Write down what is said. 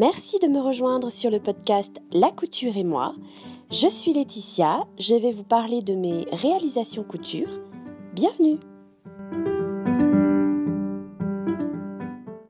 Merci de me rejoindre sur le podcast La couture et moi. Je suis Laetitia, je vais vous parler de mes réalisations couture. Bienvenue